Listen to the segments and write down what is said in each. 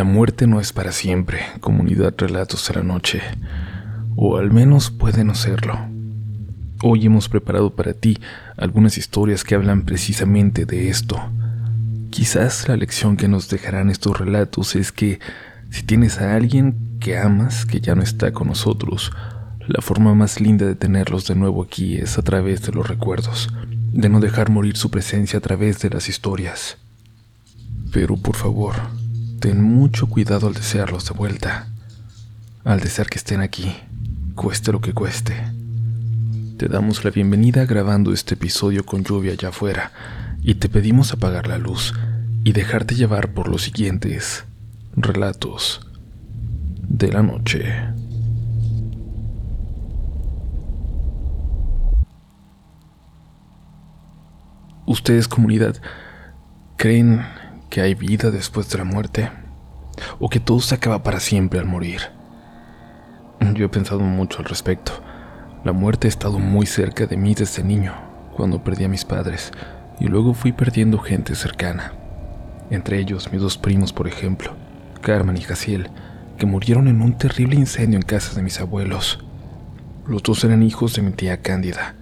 La muerte no es para siempre, comunidad Relatos de la Noche, o al menos puede no serlo. Hoy hemos preparado para ti algunas historias que hablan precisamente de esto. Quizás la lección que nos dejarán estos relatos es que si tienes a alguien que amas que ya no está con nosotros, la forma más linda de tenerlos de nuevo aquí es a través de los recuerdos, de no dejar morir su presencia a través de las historias. Pero por favor, ten mucho cuidado al desearlos de vuelta, al desear que estén aquí, cueste lo que cueste. Te damos la bienvenida grabando este episodio con lluvia allá afuera y te pedimos apagar la luz y dejarte llevar por los siguientes relatos de la noche. ¿Ustedes comunidad creen que hay vida después de la muerte? ¿O que todo se acaba para siempre al morir? Yo he pensado mucho al respecto. La muerte ha estado muy cerca de mí desde niño, cuando perdí a mis padres, y luego fui perdiendo gente cercana. Entre ellos mis dos primos, por ejemplo, Carmen y Jaciel, que murieron en un terrible incendio en casa de mis abuelos. Los dos eran hijos de mi tía Cándida,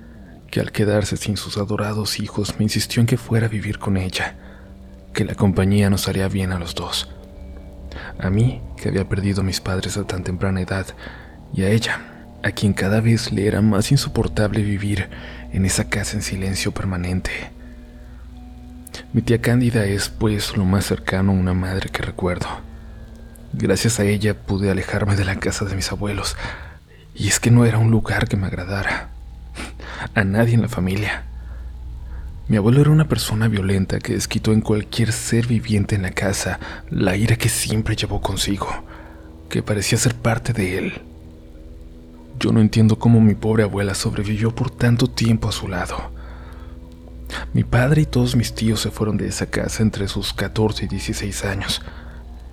que al quedarse sin sus adorados hijos me insistió en que fuera a vivir con ella, que la compañía nos haría bien a los dos. A mí, que había perdido a mis padres a tan temprana edad, y a ella, a quien cada vez le era más insoportable vivir en esa casa en silencio permanente. Mi tía Cándida es pues lo más cercano a una madre que recuerdo. Gracias a ella pude alejarme de la casa de mis abuelos, y es que no era un lugar que me agradara. A nadie en la familia. Mi abuelo era una persona violenta que desquitó en cualquier ser viviente en la casa la ira que siempre llevó consigo, que parecía ser parte de él. Yo no entiendo cómo mi pobre abuela sobrevivió por tanto tiempo a su lado. Mi padre y todos mis tíos se fueron de esa casa entre sus 14 y 16 años,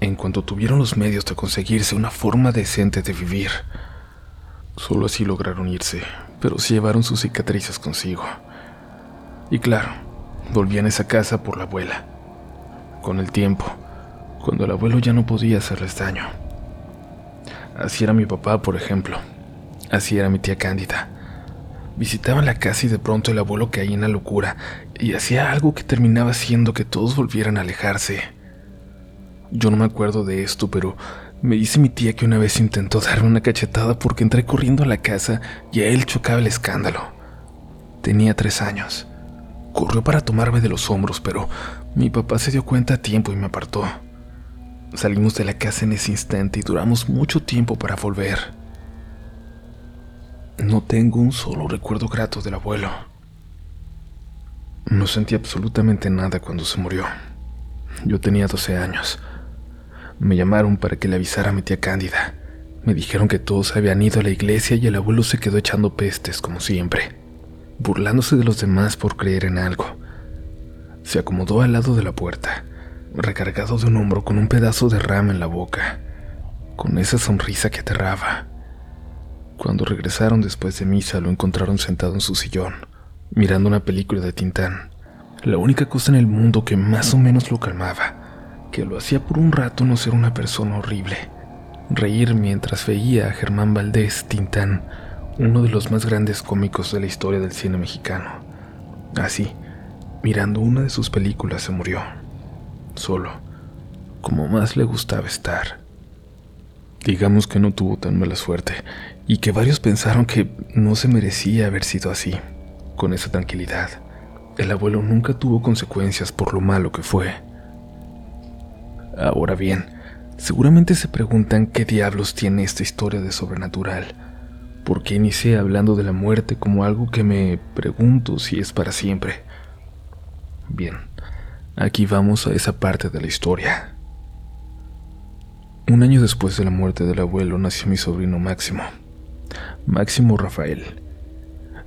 en cuanto tuvieron los medios de conseguirse una forma decente de vivir. Solo así lograron irse, pero se llevaron sus cicatrices consigo. Y claro, volvían a esa casa por la abuela. Con el tiempo, cuando el abuelo ya no podía hacerles daño. Así era mi papá, por ejemplo. Así era mi tía Cándida. Visitaban la casa y de pronto el abuelo caía en la locura y hacía algo que terminaba haciendo que todos volvieran a alejarse. Yo no me acuerdo de esto, pero me dice mi tía que una vez intentó darme una cachetada porque entré corriendo a la casa y a él chocaba el escándalo. Tenía tres años. Corrió para tomarme de los hombros, pero mi papá se dio cuenta a tiempo y me apartó. Salimos de la casa en ese instante y duramos mucho tiempo para volver. No tengo un solo recuerdo grato del abuelo. No sentí absolutamente nada cuando se murió. Yo tenía 12 años. Me llamaron para que le avisara a mi tía Cándida. Me dijeron que todos habían ido a la iglesia y el abuelo se quedó echando pestes, como siempre, burlándose de los demás por creer en algo. Se acomodó al lado de la puerta, recargado de un hombro con un pedazo de rama en la boca, con esa sonrisa que aterraba. Cuando regresaron después de misa lo encontraron sentado en su sillón, mirando una película de Tintán, la única cosa en el mundo que más o menos lo calmaba, que lo hacía por un rato no ser una persona horrible, reír mientras veía a Germán Valdés Tintán, uno de los más grandes cómicos de la historia del cine mexicano. Así, mirando una de sus películas se murió, solo, como más le gustaba estar. Digamos que no tuvo tan mala suerte y que varios pensaron que no se merecía haber sido así, con esa tranquilidad. El abuelo nunca tuvo consecuencias por lo malo que fue. Ahora bien, seguramente se preguntan qué diablos tiene esta historia de sobrenatural. ¿Por qué inicié hablando de la muerte como algo que me pregunto si es para siempre? Bien, aquí vamos a esa parte de la historia. Un año después de la muerte del abuelo nació mi sobrino Máximo. Máximo Rafael.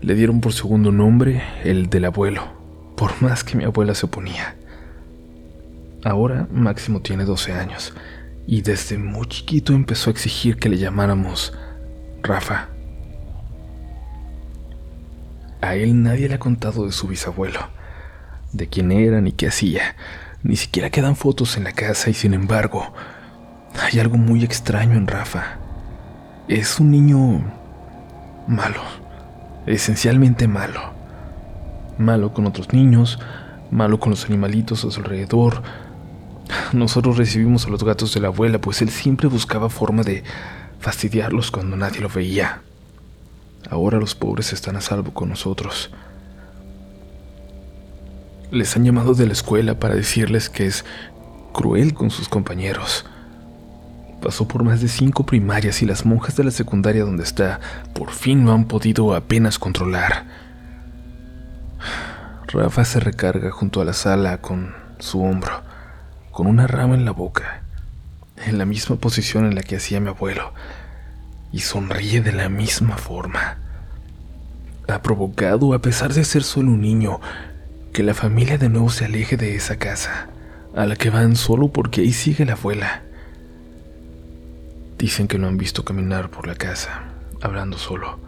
Le dieron por segundo nombre el del abuelo, por más que mi abuela se oponía. Ahora Máximo tiene 12 años y desde muy chiquito empezó a exigir que le llamáramos Rafa. A él nadie le ha contado de su bisabuelo, de quién era ni qué hacía, ni siquiera quedan fotos en la casa y sin embargo, Hay algo muy extraño en Rafa. Es un niño malo, esencialmente malo. Malo con otros niños, malo con los animalitos a su alrededor. Nosotros recibimos a los gatos de la abuela, pues él siempre buscaba forma de fastidiarlos cuando nadie lo veía. Ahora los pobres están a salvo con nosotros. Les han llamado de la escuela para decirles que es cruel con sus compañeros. Pasó por más de cinco primarias y las monjas de la secundaria donde está por fin no han podido apenas controlar. Rafa se recarga junto a la sala con su hombro, con una rama en la boca, en la misma posición en la que hacía mi abuelo, y sonríe de la misma forma. Ha provocado, a pesar de ser solo un niño, que la familia de nuevo se aleje de esa casa, a la que van solo porque ahí sigue la abuela. Dicen que lo han visto caminar por la casa, hablando solo,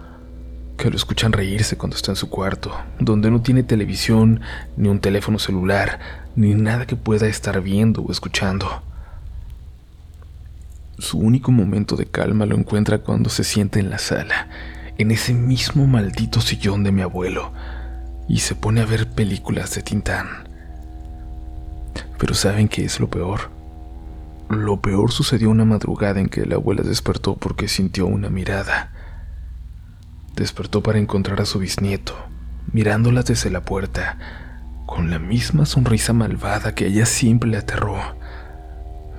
que lo escuchan reírse cuando está en su cuarto, donde no tiene televisión, ni un teléfono celular, ni nada que pueda estar viendo o escuchando. Su único momento de calma lo encuentra cuando se siente en la sala, en ese mismo maldito sillón de mi abuelo, y se pone a ver películas de Tintán. Pero ¿saben qué es lo peor? Lo peor sucedió una madrugada en que la abuela despertó porque sintió una mirada. Despertó para encontrar a su bisnieto, mirándola desde la puerta, con la misma sonrisa malvada que ella siempre le aterró.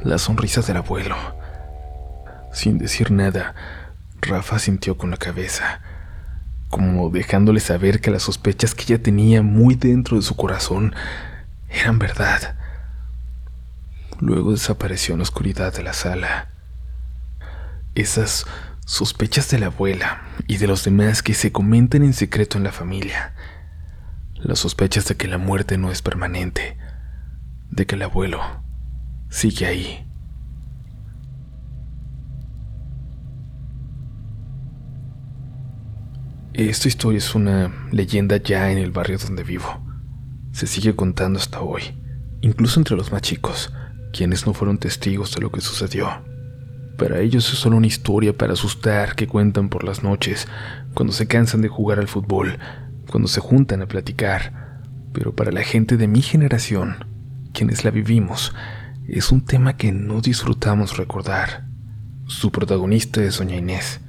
La sonrisa del abuelo. Sin decir nada, Rafa sintió con la cabeza como dejándole saber que las sospechas que ella tenía muy dentro de su corazón eran verdad. Luego desapareció en la oscuridad de la sala. Esas sospechas de la abuela y de los demás que se comentan en secreto en la familia. Las sospechas de que la muerte no es permanente, de que el abuelo sigue ahí. Esta historia es una leyenda ya en el barrio donde vivo. Se sigue contando hasta hoy, incluso entre los más chicos, quienes no fueron testigos de lo que sucedió. Para ellos es solo una historia para asustar que cuentan por las noches, cuando se cansan de jugar al fútbol, cuando se juntan a platicar. Pero para la gente de mi generación, quienes la vivimos, es un tema que no disfrutamos recordar. Su protagonista es Doña Inés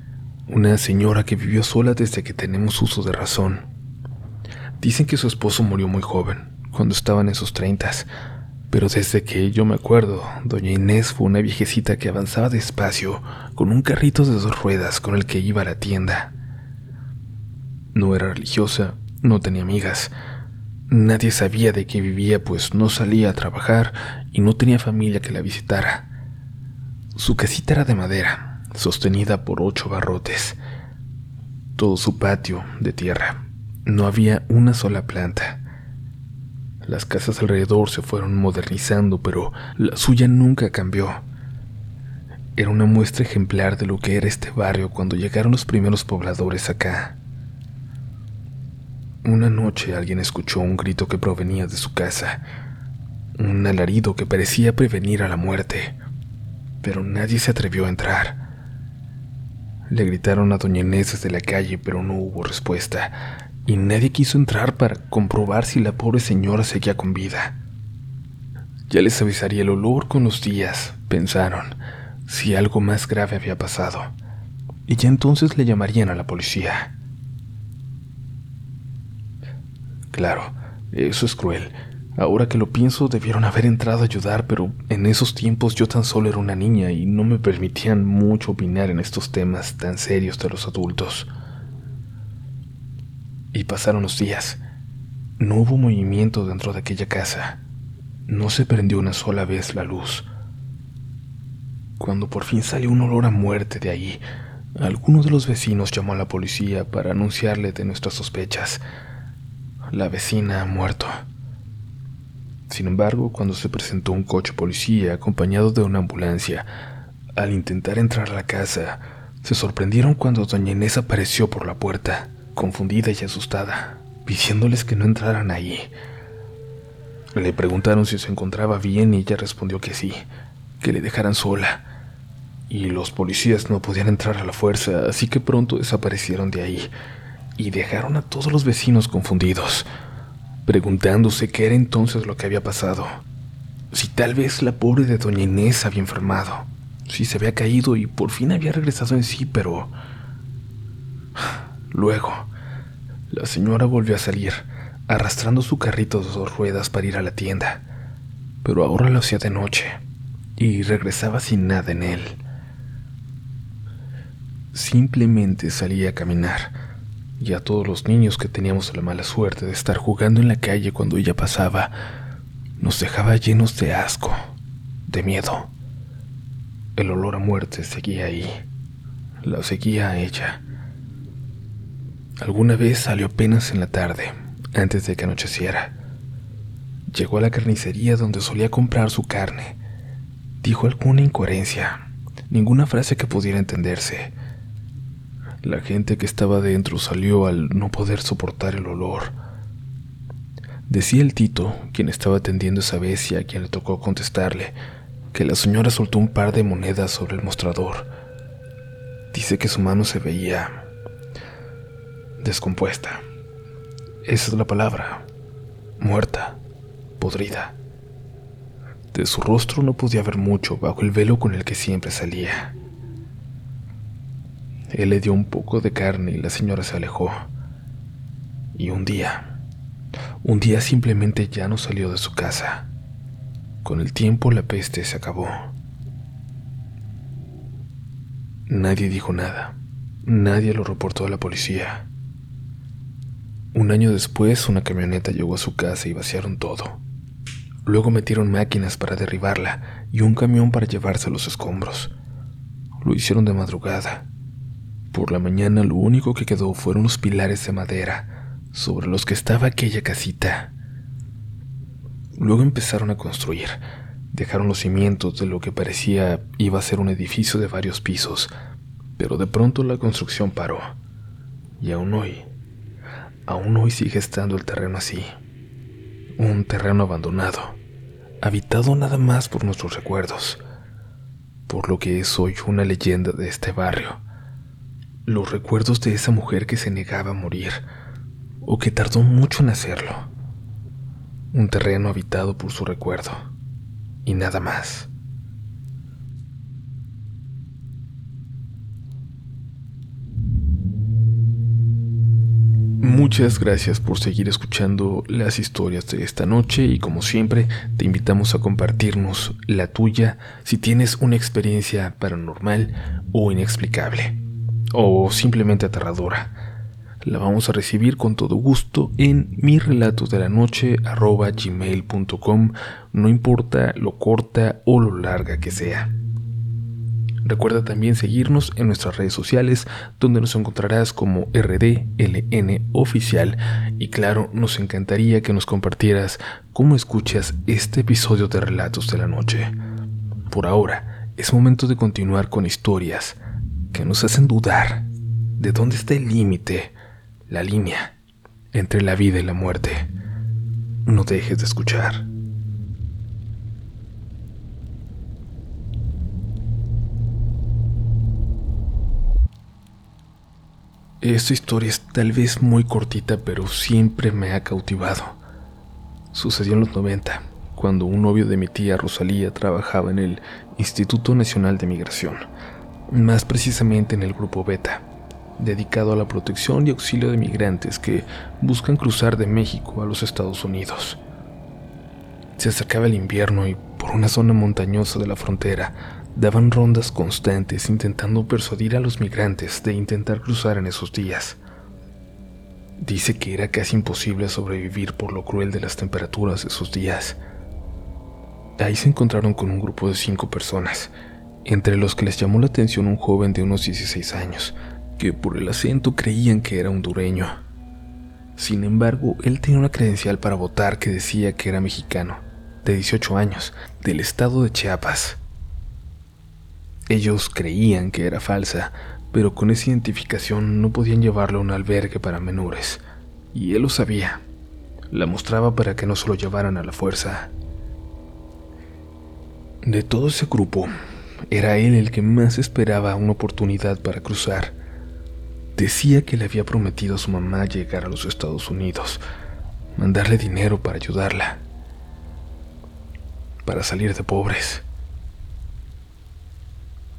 una señora que vivió sola desde que tenemos uso de razón. Dicen que su esposo murió muy joven, cuando estaban en sus treintas, pero desde que yo me acuerdo, doña Inés fue una viejecita que avanzaba despacio con un carrito de dos ruedas con el que iba a la tienda. No era religiosa, no tenía amigas, nadie sabía de qué vivía pues no salía a trabajar y no tenía familia que la visitara. Su casita era de madera, sostenida por ocho barrotes. Todo su patio de tierra. No había una sola planta. Las casas alrededor se fueron modernizando, pero la suya nunca cambió. Era una muestra ejemplar de lo que era este barrio cuando llegaron los primeros pobladores acá. Una noche alguien escuchó un grito que provenía de su casa, un alarido que parecía prevenir a la muerte, pero nadie se atrevió a entrar. Le gritaron a doña Inés desde la calle, pero no hubo respuesta, y nadie quiso entrar para comprobar si la pobre señora seguía con vida. Ya les avisaría el olor con los días, pensaron, si algo más grave había pasado, y ya entonces le llamarían a la policía. Claro, eso es cruel, Ahora que lo pienso, debieron haber entrado a ayudar, pero en esos tiempos yo tan solo era una niña y no me permitían mucho opinar en estos temas tan serios de los adultos. Y pasaron los días. No hubo movimiento dentro de aquella casa. No se prendió una sola vez la luz. Cuando por fin salió un olor a muerte de ahí, alguno de los vecinos llamó a la policía para anunciarle de nuestras sospechas. La vecina ha muerto. Sin embargo, cuando se presentó un coche policía acompañado de una ambulancia, al intentar entrar a la casa, se sorprendieron cuando doña Inés apareció por la puerta, confundida y asustada, pidiéndoles que no entraran ahí. Le preguntaron si se encontraba bien y ella respondió que sí, que le dejaran sola. y los policías no podían entrar a la fuerza, así que pronto desaparecieron de ahí y dejaron a todos los vecinos confundidos, preguntándose qué era entonces lo que había pasado. Si tal vez la pobre de doña Inés había enfermado, si se había caído y por fin había regresado en sí, pero... Luego, la señora volvió a salir, arrastrando su carrito de dos ruedas para ir a la tienda, pero ahora lo hacía de noche y regresaba sin nada en él. Simplemente salía a caminar, y a todos los niños que teníamos la mala suerte de estar jugando en la calle cuando ella pasaba, nos dejaba llenos de asco, de miedo. El olor a muerte seguía ahí, la seguía a ella. Alguna vez salió apenas en la tarde, antes de que anocheciera. Llegó a la carnicería donde solía comprar su carne. Dijo alguna incoherencia, ninguna frase que pudiera entenderse. La gente que estaba dentro salió al no poder soportar el olor. Decía el Tito, quien estaba atendiendo esa vez y a quien le tocó contestarle, que la señora soltó un par de monedas sobre el mostrador. Dice que su mano se veía descompuesta. Esa es la palabra. Muerta, podrida. De su rostro no podía ver mucho bajo el velo con el que siempre salía. Él le dio un poco de carne y la señora se alejó. Y un día, un día simplemente ya no salió de su casa. Con el tiempo la peste se acabó. Nadie dijo nada. Nadie lo reportó a la policía. Un año después, una camioneta llegó a su casa y vaciaron todo. Luego metieron máquinas para derribarla y un camión para llevarse los escombros. Lo hicieron de madrugada por la mañana lo único que quedó fueron los pilares de madera sobre los que estaba aquella casita. Luego empezaron a construir. Dejaron los cimientos de lo que parecía iba a ser un edificio de varios pisos, pero de pronto la construcción paró. Y aún hoy, aún hoy sigue estando el terreno así. Un terreno abandonado, habitado nada más por nuestros recuerdos, por lo que es hoy una leyenda de este barrio los recuerdos de esa mujer que se negaba a morir, o que tardó mucho en hacerlo. Un terreno habitado por su recuerdo, y nada más. Muchas gracias por seguir escuchando las historias de esta noche y como siempre te invitamos a compartirnos la tuya si tienes una experiencia paranormal o inexplicable o simplemente aterradora. La vamos a recibir con todo gusto en mi relatos de la noche no importa lo corta o lo larga que sea. Recuerda también seguirnos en nuestras redes sociales, donde nos encontrarás como RDLN Oficial. Y claro, nos encantaría que nos compartieras cómo escuchas este episodio de Relatos de la Noche. Por ahora, es momento de continuar con historias que nos hacen dudar de dónde está el límite, la línea entre la vida y la muerte. No dejes de escuchar. Esta historia es tal vez muy cortita, pero siempre me ha cautivado. Sucedió en los 90, cuando un novio de mi tía Rosalía trabajaba en el Instituto Nacional de Migración más precisamente en el grupo Beta, dedicado a la protección y auxilio de migrantes que buscan cruzar de México a los Estados Unidos. Se acercaba el invierno y por una zona montañosa de la frontera daban rondas constantes intentando persuadir a los migrantes de intentar cruzar en esos días. Dice que era casi imposible sobrevivir por lo cruel de las temperaturas de esos días. Ahí se encontraron con un grupo de cinco personas, entre los que les llamó la atención un joven de unos 16 años, que por el acento creían que era hondureño. Sin embargo, él tenía una credencial para votar que decía que era mexicano, de 18 años, del estado de Chiapas. Ellos creían que era falsa, pero con esa identificación no podían llevarlo a un albergue para menores, y él lo sabía. La mostraba para que no se lo llevaran a la fuerza. De todo ese grupo, era él el que más esperaba una oportunidad para cruzar. Decía que le había prometido a su mamá llegar a los Estados Unidos, mandarle dinero para ayudarla, para salir de pobres.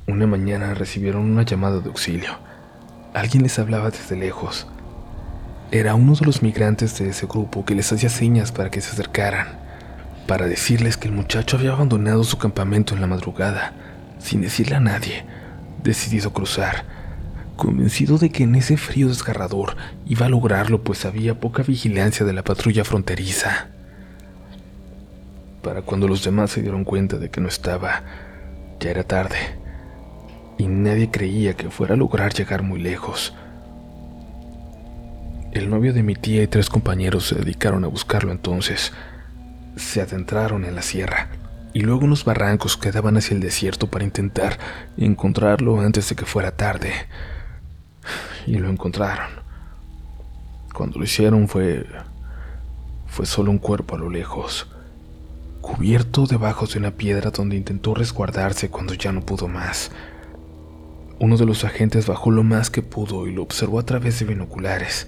Una mañana recibieron una llamada de auxilio. Alguien les hablaba desde lejos. Era uno de los migrantes de ese grupo que les hacía señas para que se acercaran, para decirles que el muchacho había abandonado su campamento en la madrugada, sin decirle a nadie, decidido cruzar, convencido de que en ese frío desgarrador iba a lograrlo pues había poca vigilancia de la patrulla fronteriza. Para cuando los demás se dieron cuenta de que no estaba, ya era tarde y nadie creía que fuera a lograr llegar muy lejos. El novio de mi tía y tres compañeros se dedicaron a buscarlo entonces. Se adentraron en la sierra y luego unos barrancos que daban hacia el desierto para intentar encontrarlo antes de que fuera tarde. Y lo encontraron. Cuando lo hicieron fue fue solo un cuerpo a lo lejos, cubierto debajo de una piedra donde intentó resguardarse cuando ya no pudo más. Uno de los agentes bajó lo más que pudo y lo observó a través de binoculares.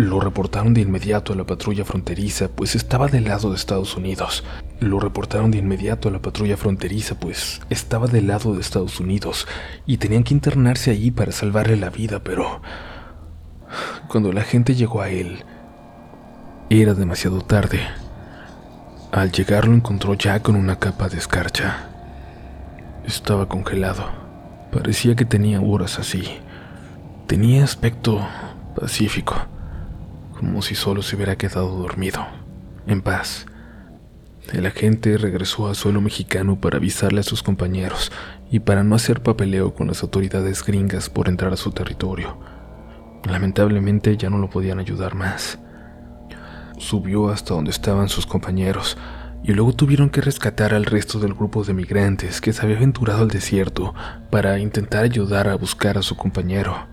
Lo reportaron de inmediato a la patrulla fronteriza, pues estaba del lado de Estados Unidos. Lo reportaron de inmediato a la patrulla fronteriza, pues estaba del lado de Estados Unidos, y tenían que internarse allí para salvarle la vida, pero... Cuando la gente llegó a él, era demasiado tarde. Al llegar lo encontró ya con una capa de escarcha. Estaba congelado. Parecía que tenía horas así. Tenía aspecto pacífico, como si solo se hubiera quedado dormido, en paz. El agente regresó a suelo mexicano para avisarle a sus compañeros y para no hacer papeleo con las autoridades gringas por entrar a su territorio. Lamentablemente ya no lo podían ayudar más. Subió hasta donde estaban sus compañeros y luego tuvieron que rescatar al resto del grupo de migrantes que se había aventurado al desierto para intentar ayudar a buscar a su compañero.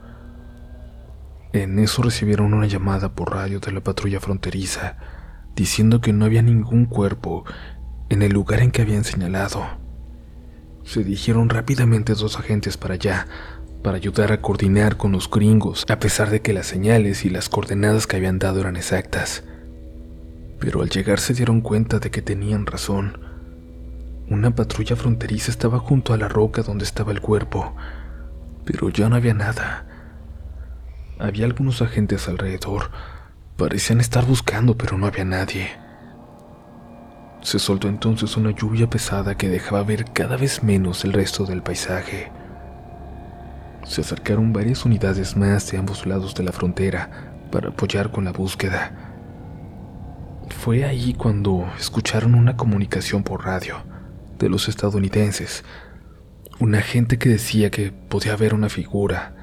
En eso recibieron una llamada por radio de la patrulla fronteriza diciendo que no había ningún cuerpo en el lugar en que habían señalado. Se dirigieron rápidamente dos agentes para allá para ayudar a coordinar con los gringos, a pesar de que las señales y las coordenadas que habían dado eran exactas pero al llegar se dieron cuenta de que tenían razón. Una patrulla fronteriza estaba junto a la roca donde estaba el cuerpo, pero ya no había nada. Había algunos agentes alrededor. Parecían estar buscando, pero no había nadie. Se soltó entonces una lluvia pesada que dejaba ver cada vez menos el resto del paisaje. Se acercaron varias unidades más de ambos lados de la frontera para apoyar con la búsqueda. Fue ahí cuando escucharon una comunicación por radio de los estadounidenses. Un agente que decía que podía ver una figura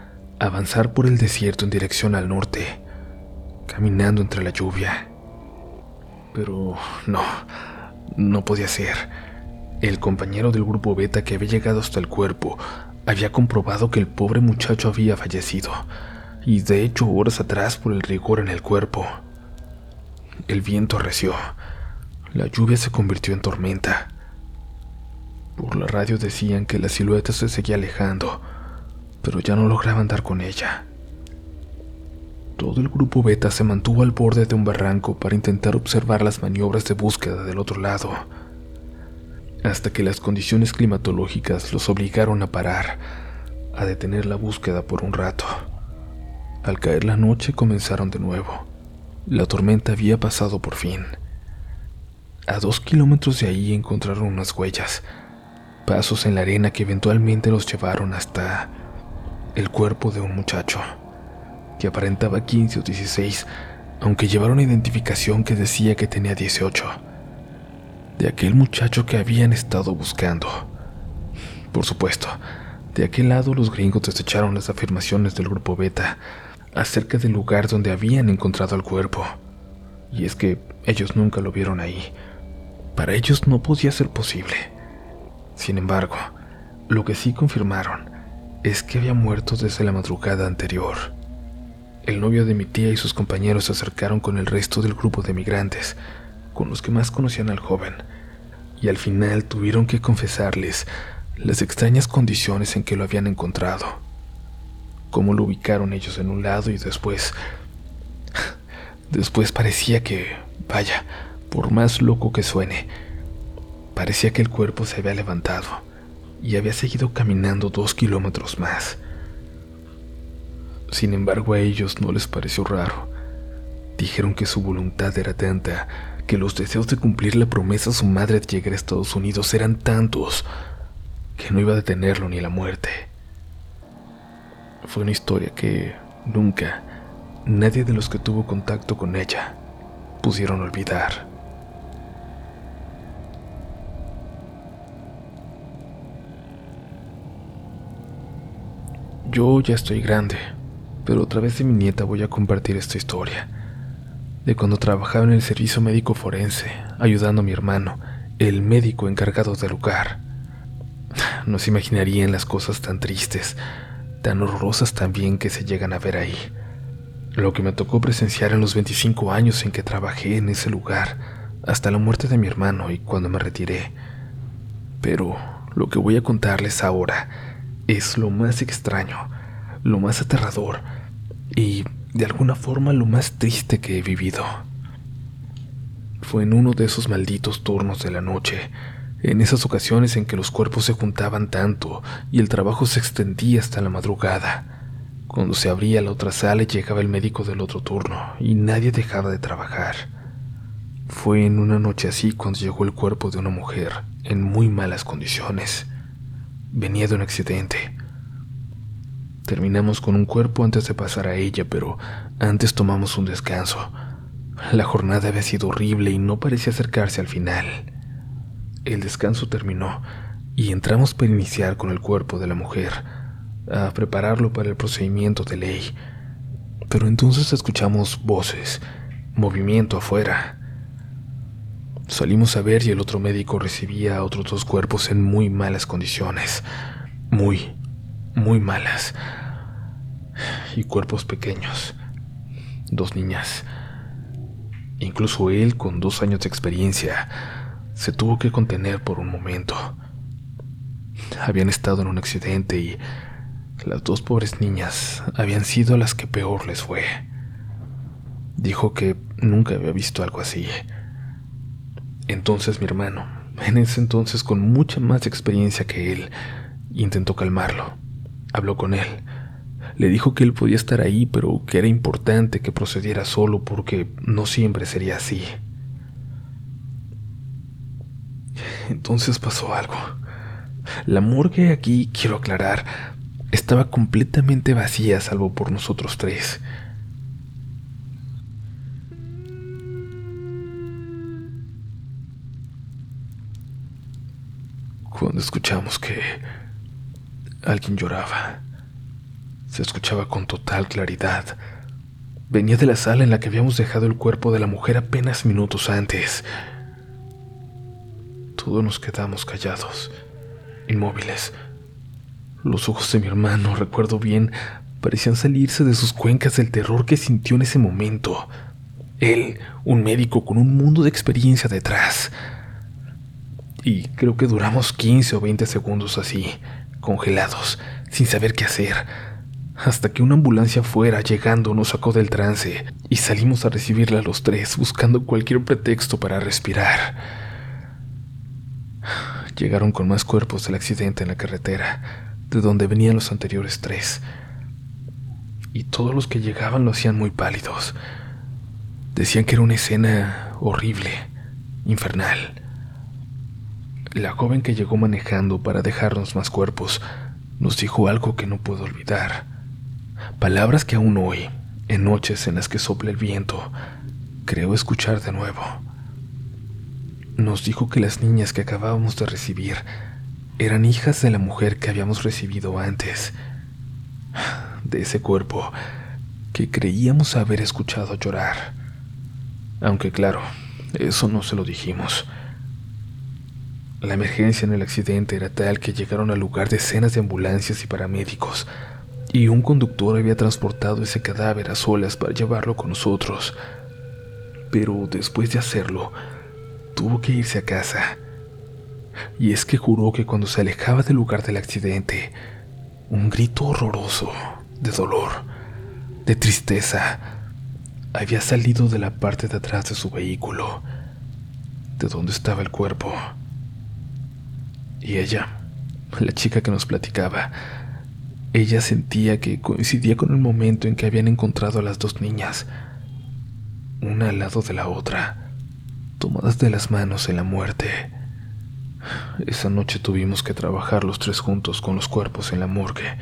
avanzar por el desierto en dirección al norte, caminando entre la lluvia. Pero no, no podía ser. El compañero del grupo Beta que había llegado hasta el cuerpo había comprobado que el pobre muchacho había fallecido, y de hecho horas atrás por el rigor en el cuerpo. El viento arreció. La lluvia se convirtió en tormenta. Por la radio decían que la silueta se seguía alejando, pero ya no lograban dar con ella. Todo el grupo Beta se mantuvo al borde de un barranco para intentar observar las maniobras de búsqueda del otro lado, hasta que las condiciones climatológicas los obligaron a parar, a detener la búsqueda por un rato. Al caer la noche comenzaron de nuevo. La tormenta había pasado por fin. A dos kilómetros de ahí encontraron unas huellas, pasos en la arena que eventualmente los llevaron hasta el cuerpo de un muchacho, que aparentaba 15 o 16, aunque llevaron una identificación que decía que tenía 18, de aquel muchacho que habían estado buscando. Por supuesto, de aquel lado los gringos desecharon las afirmaciones del grupo Beta, acerca del lugar donde habían encontrado el cuerpo. Y es que ellos nunca lo vieron ahí. Para ellos no podía ser posible. Sin embargo, lo que sí confirmaron es que había muerto desde la madrugada anterior. El novio de mi tía y sus compañeros se acercaron con el resto del grupo de migrantes, con los que más conocían al joven, y al final tuvieron que confesarles las extrañas condiciones en que lo habían encontrado, cómo lo ubicaron ellos en un lado y después... Después parecía que, vaya, por más loco que suene, parecía que el cuerpo se había levantado y había seguido caminando dos kilómetros más. Sin embargo, a ellos no les pareció raro. Dijeron que su voluntad era tanta, que los deseos de cumplir la promesa a su madre de llegar a Estados Unidos eran tantos, que no iba a detenerlo ni la muerte. Fue una historia que nunca, nadie de los que tuvo contacto con ella, pudieron olvidar. Yo ya estoy grande, pero a través de mi nieta voy a compartir esta historia. De cuando trabajaba en el servicio médico forense, ayudando a mi hermano, el médico encargado del lugar. No se imaginarían las cosas tan tristes, tan horrorosas también que se llegan a ver ahí. Lo que me tocó presenciar en los 25 años en que trabajé en ese lugar, hasta la muerte de mi hermano y cuando me retiré. Pero lo que voy a contarles ahora es lo más extraño, lo más aterrador y de alguna forma lo más triste que he vivido. Fue en uno de esos malditos turnos de la noche, en esas ocasiones en que los cuerpos se juntaban tanto y el trabajo se extendía hasta la madrugada, cuando se abría la otra sala y llegaba el médico del otro turno y nadie dejaba de trabajar. Fue en una noche así cuando llegó el cuerpo de una mujer en muy malas condiciones. Venía de un accidente. Terminamos con un cuerpo antes de pasar a ella, pero antes tomamos un descanso. La jornada había sido horrible y no parecía acercarse al final. El descanso terminó y entramos para iniciar con el cuerpo de la mujer, a prepararlo para el procedimiento de ley. Pero entonces escuchamos voces, movimiento afuera. Salimos a ver y el otro médico recibía a otros dos cuerpos en muy malas condiciones. Muy, muy malas. Y cuerpos pequeños. Dos niñas. Incluso él, con dos años de experiencia, se tuvo que contener por un momento. Habían estado en un accidente y las dos pobres niñas habían sido las que peor les fue. Dijo que nunca había visto algo así. Entonces mi hermano, en ese entonces con mucha más experiencia que él, intentó calmarlo. Habló con él. Le dijo que él podía estar ahí, pero que era importante que procediera solo porque no siempre sería así. Entonces pasó algo. La morgue aquí, quiero aclarar, estaba completamente vacía salvo por nosotros tres. Cuando escuchamos que alguien lloraba. Se escuchaba con total claridad. Venía de la sala en la que habíamos dejado el cuerpo de la mujer apenas minutos antes. Todos nos quedamos callados, inmóviles. Los ojos de mi hermano, recuerdo bien, parecían salirse de sus cuencas del terror que sintió en ese momento. Él, un médico con un mundo de experiencia detrás, y creo que duramos 15 o 20 segundos así, congelados, sin saber qué hacer, hasta que una ambulancia fuera llegando nos sacó del trance y salimos a recibirla los tres buscando cualquier pretexto para respirar. Llegaron con más cuerpos del accidente en la carretera, de donde venían los anteriores tres. Y todos los que llegaban lo hacían muy pálidos. Decían que era una escena horrible, infernal. La joven que llegó manejando para dejarnos más cuerpos nos dijo algo que no puedo olvidar. Palabras que aún hoy, en noches en las que sopla el viento, creo escuchar de nuevo. Nos dijo que las niñas que acabábamos de recibir eran hijas de la mujer que habíamos recibido antes, de ese cuerpo que creíamos haber escuchado llorar. Aunque claro, eso no se lo dijimos. La emergencia en el accidente era tal que llegaron al lugar decenas de ambulancias y paramédicos, y un conductor había transportado ese cadáver a solas para llevarlo con nosotros. Pero después de hacerlo, tuvo que irse a casa. Y es que juró que cuando se alejaba del lugar del accidente, un grito horroroso de dolor, de tristeza, había salido de la parte de atrás de su vehículo, de donde estaba el cuerpo. Y ella, la chica que nos platicaba, ella sentía que coincidía con el momento en que habían encontrado a las dos niñas, una al lado de la otra, tomadas de las manos en la muerte. Esa noche tuvimos que trabajar los tres juntos con los cuerpos en la morgue.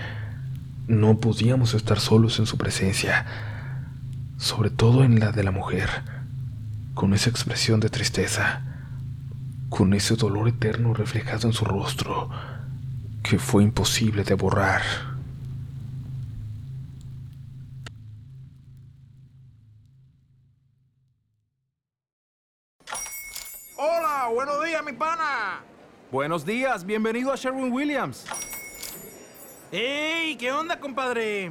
No podíamos estar solos en su presencia, sobre todo en la de la mujer, con esa expresión de tristeza, con ese dolor eterno reflejado en su rostro, que fue imposible de borrar. Hola, buenos días, mi pana. Buenos días, bienvenido a Sherwin Williams. ¡Ey! ¿Qué onda, compadre?